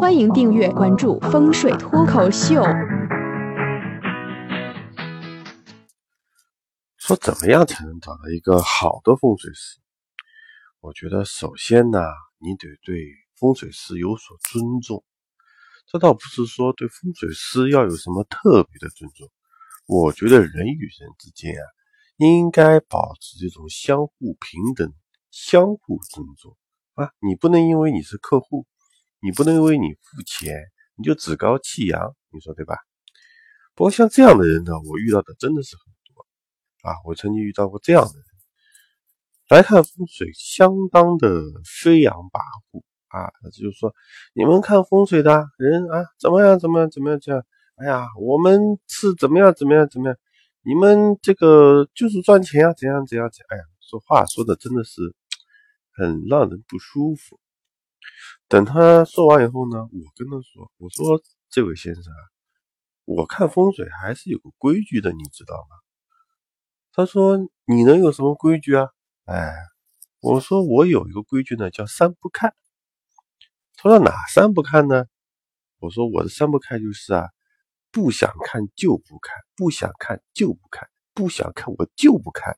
欢迎订阅关注风水脱口秀。说怎么样才能找到一个好的风水师？我觉得首先呢，你得对风水师有所尊重。这倒不是说对风水师要有什么特别的尊重。我觉得人与人之间啊，应该保持这种相互平等、相互尊重啊。你不能因为你是客户，你不能因为你付钱，你就趾高气扬，你说对吧？不过像这样的人呢，我遇到的真的是很多啊。我曾经遇到过这样的人，来看风水，相当的飞扬跋扈啊。就是说，你们看风水的人啊，怎么样，怎么样，怎么样，这样。哎呀，我们是怎么样怎么样怎么样？你们这个就是赚钱啊，怎样怎样怎样？哎呀，说话说的真的是很让人不舒服。等他说完以后呢，我跟他说：“我说这位先生啊，我看风水还是有个规矩的，你知道吗？”他说：“你能有什么规矩啊？”哎，我说我有一个规矩呢，叫三不看。他说哪三不看呢？我说我的三不看就是啊。不想看就不看，不想看就不看，不想看我就不看。